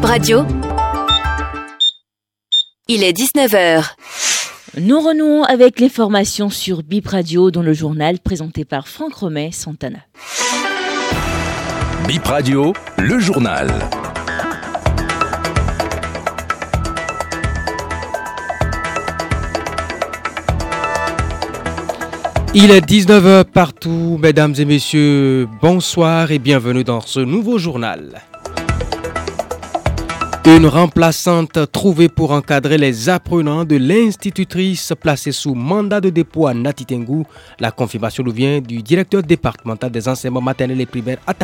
Bip Radio. Il est 19h. Nous renouons avec l'information sur Bip Radio dans le journal présenté par Franck Romet Santana. Bip Radio, le journal. Il est 19h partout, mesdames et messieurs. Bonsoir et bienvenue dans ce nouveau journal. Une remplaçante trouvée pour encadrer les apprenants de l'institutrice placée sous mandat de dépôt à Natitengu. La confirmation nous vient du directeur départemental des enseignements maternels et primaires à.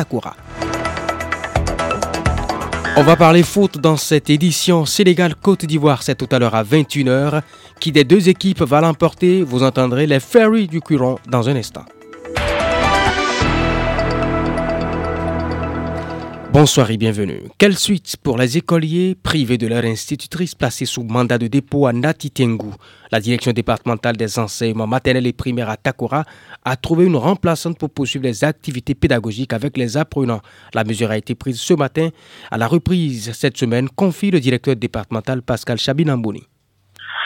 On va parler foot dans cette édition Sénégal-Côte d'Ivoire. C'est tout à l'heure à 21h. Qui des deux équipes va l'emporter Vous entendrez les Ferry du Curon dans un instant. Bonsoir et bienvenue. Quelle suite pour les écoliers privés de leur institutrice placée sous mandat de dépôt à Natitengu La direction départementale des enseignements maternels et primaires à Takora a trouvé une remplaçante pour poursuivre les activités pédagogiques avec les apprenants. La mesure a été prise ce matin. À la reprise cette semaine, confie le directeur départemental Pascal Chabinambouni.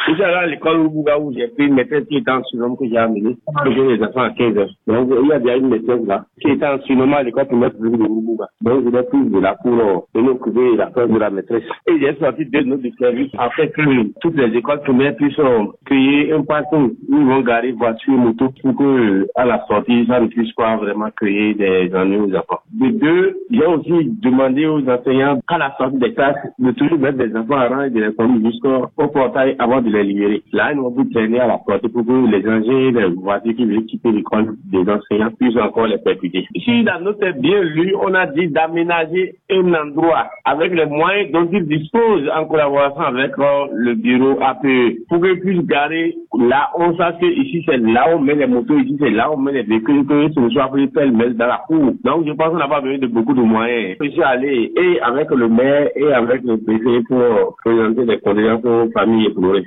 Vous savez, à l'école Oubuga où j'ai pris une maîtresse qui était en surnom que j'ai amené, j'ai les enfants à 15 heures. Donc, il y a déjà une maîtresse là, qui était en surnom à l'école primaire publique de Oubuga. Donc, je l'ai prise de là pour euh, venir occuper la place de la maîtresse. Et j'ai sorti deux notes de service afin que toutes les écoles primaires puissent créer un parking où ils vont garer voitures, motos pour que, à la sortie, ça ne puisse pas vraiment créer des ennuis aux enfants. De deux, j'ai aussi demandé aux enseignants, à la sortie des classes, de toujours mettre des enfants à rang et de les conduire jusqu'au portail avant de les libérer. Là, nous avons traîner à la porte pour que les engins, les voitures qui veulent quitter l'école des enseignants puissent encore les percuter. Si note est bien lue, on a dit d'aménager un endroit avec les moyens dont ils disposent en collaboration avec euh, le bureau APE pour qu'ils puissent garer là, on sait que ici c'est là où on met les motos, ici c'est là où on met les véhicules, que ce soit plus pêle dans la cour. Donc je pense qu'on n'a pas besoin de beaucoup de moyens. Je suis allé et avec le maire et avec le préfet pour présenter des condoléances aux familles éprouvées.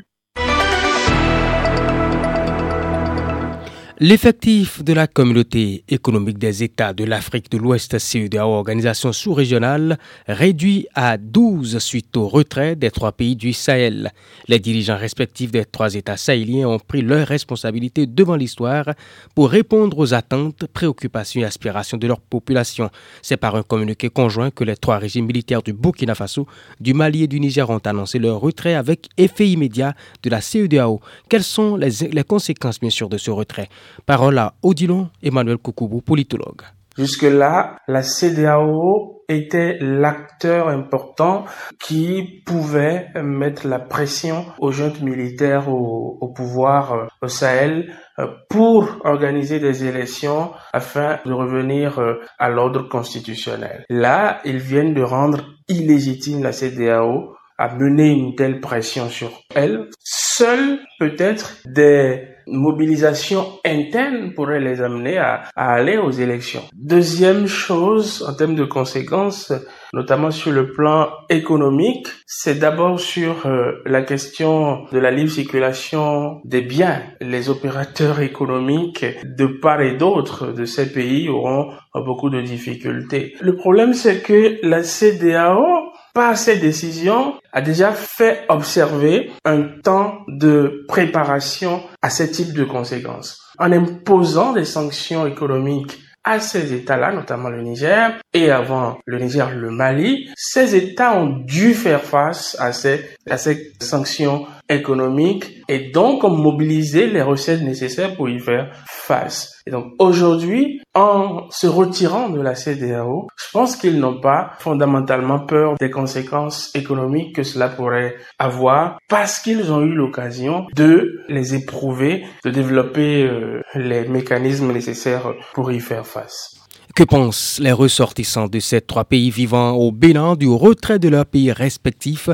L'effectif de la communauté économique des États de l'Afrique de l'Ouest CEDEAO, organisation sous-régionale, réduit à 12 suite au retrait des trois pays du Sahel. Les dirigeants respectifs des trois États sahéliens ont pris leurs responsabilités devant l'histoire pour répondre aux attentes, préoccupations et aspirations de leur population. C'est par un communiqué conjoint que les trois régimes militaires du Burkina Faso, du Mali et du Niger ont annoncé leur retrait avec effet immédiat de la CEDEAO. Quelles sont les, les conséquences, bien sûr, de ce retrait? Parole à Odilon Emmanuel Koukoubou, politologue. Jusque-là, la CDAO était l'acteur important qui pouvait mettre la pression aux juntes militaires au, au pouvoir euh, au Sahel euh, pour organiser des élections afin de revenir euh, à l'ordre constitutionnel. Là, ils viennent de rendre illégitime la CDAO à mener une telle pression sur elle. Seules peut-être des mobilisations internes pourraient les amener à, aller aux élections. Deuxième chose en termes de conséquences, notamment sur le plan économique, c'est d'abord sur euh, la question de la libre circulation des biens. Les opérateurs économiques de part et d'autre de ces pays auront beaucoup de difficultés. Le problème, c'est que la CDAO par ces décisions, a déjà fait observer un temps de préparation à ce type de conséquences. En imposant des sanctions économiques à ces États-là, notamment le Niger, et avant le Niger, le Mali, ces États ont dû faire face à ces, à ces sanctions économiques et donc ont mobilisé les recettes nécessaires pour y faire face. Et donc aujourd'hui, en se retirant de la CDAO, je pense qu'ils n'ont pas fondamentalement peur des conséquences économiques que cela pourrait avoir parce qu'ils ont eu l'occasion de les éprouver, de développer euh, les mécanismes nécessaires pour y faire face. Que pensent les ressortissants de ces trois pays vivant au Bénin du retrait de leurs pays respectifs?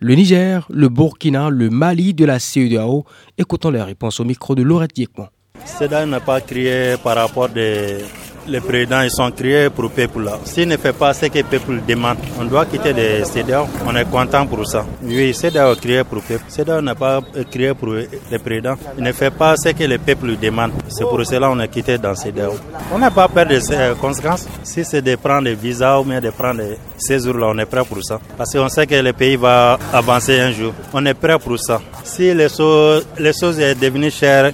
Le Niger, le Burkina, le Mali de la CEDEAO Écoutons les réponses au micro de Laurette Diekman. CEDEAO n'est pas créé par rapport des les présidents ils sont créés pour le peuple. S'il ne fait pas ce que le peuple demande, on doit quitter les CEDEAO. On est content pour ça. Oui, CEDEAO est créé pour le peuple. CEDEAO n'est pas créé pour les présidents. Il ne fait pas ce que le peuple demande. C'est pour cela qu'on est quitté dans CEDEAO. On n'a pas peur de ces conséquences. Si c'est de prendre des visas ou bien de prendre des ces jours-là, on est prêt pour ça. Parce qu'on sait que le pays va avancer un jour. On est prêt pour ça. Si les choses, les choses sont devenues chères,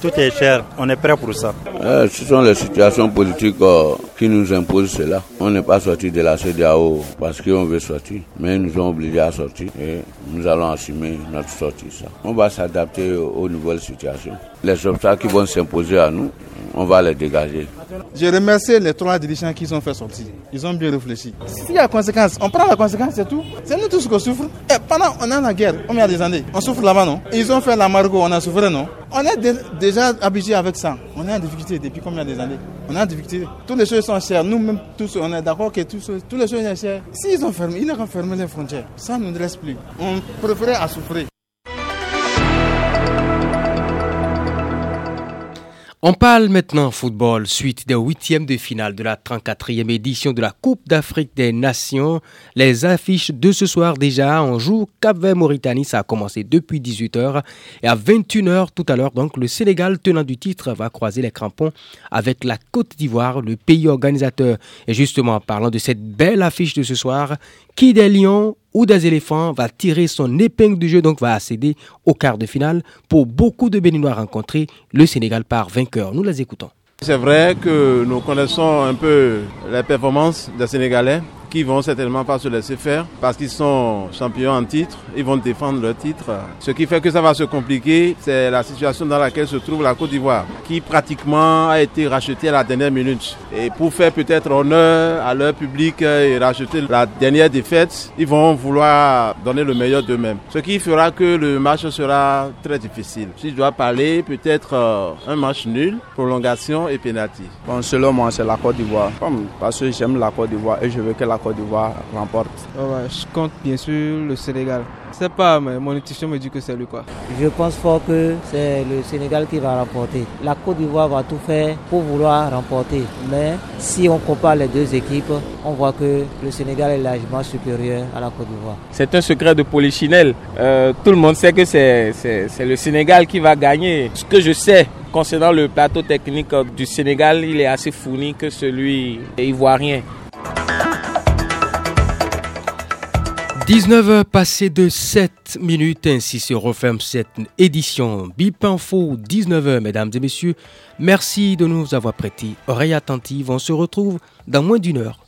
tout est cher, on est prêt pour ça. Euh, ce sont les situations politiques euh, qui nous imposent cela. On n'est pas sorti de la CDAO parce qu'on veut sortir, mais ils nous ont obligés à sortir et nous allons assumer notre sortie. Ça. On va s'adapter aux nouvelles situations. Les obstacles qui vont s'imposer à nous, on va les dégager. Je remercie les trois dirigeants qui ont fait sortir. Ils ont bien réfléchi. S'il y a conséquence, on prend la conséquence, c'est tout. C'est nous tous qui souffrons. Et pendant on a la guerre, combien des années On souffre là-bas, non? Ils ont fait la margot, on a souffert, non? On est déjà habitué avec ça. On est en difficulté depuis combien des années? On est en difficulté. Toutes les choses sont chères. Nous-mêmes, tous, on est d'accord que toutes les choses sont chères. S'ils ont fermé, ils ont fermé les frontières. Ça ne nous reste plus. On préférait à souffrir. On parle maintenant football suite des huitièmes de finale de la 34e édition de la Coupe d'Afrique des Nations. Les affiches de ce soir déjà en joue Cap-Vert-Mauritanie, ça a commencé depuis 18h et à 21h tout à l'heure donc le Sénégal tenant du titre va croiser les crampons avec la Côte d'Ivoire, le pays organisateur. Et justement en parlant de cette belle affiche de ce soir, qui des Lions ou des éléphants va tirer son épingle du jeu, donc va accéder au quart de finale. Pour beaucoup de Béninois rencontrés, le Sénégal part vainqueur. Nous les écoutons. C'est vrai que nous connaissons un peu les performances des Sénégalais qui vont certainement pas se laisser faire parce qu'ils sont champions en titre, ils vont défendre leur titre. Ce qui fait que ça va se compliquer, c'est la situation dans laquelle se trouve la Côte d'Ivoire, qui pratiquement a été rachetée à la dernière minute. Et pour faire peut-être honneur à leur public et racheter la dernière défaite, ils vont vouloir donner le meilleur d'eux-mêmes. Ce qui fera que le match sera très difficile. Si je dois parler, peut-être euh, un match nul, prolongation et pénalty. Bon, selon moi, c'est la Côte d'Ivoire. Parce que j'aime la Côte d'Ivoire et je veux que la Côte d'Ivoire remporte. je compte bien sûr le Sénégal. Je sais pas, mais mon intuition me dit que c'est lui quoi. Je pense fort que c'est le Sénégal qui va remporter. La Côte d'Ivoire va tout faire pour vouloir remporter. Mais si on compare les deux équipes, on voit que le Sénégal est largement supérieur à la Côte d'Ivoire. C'est un secret de polichinelle. Euh, tout le monde sait que c'est le Sénégal qui va gagner. Ce que je sais concernant le plateau technique du Sénégal, il est assez fourni que celui ivoirien. 19h passées de 7 minutes, ainsi se referme cette édition BIP Info 19h, mesdames et messieurs. Merci de nous avoir prêté oreille attentive. On se retrouve dans moins d'une heure.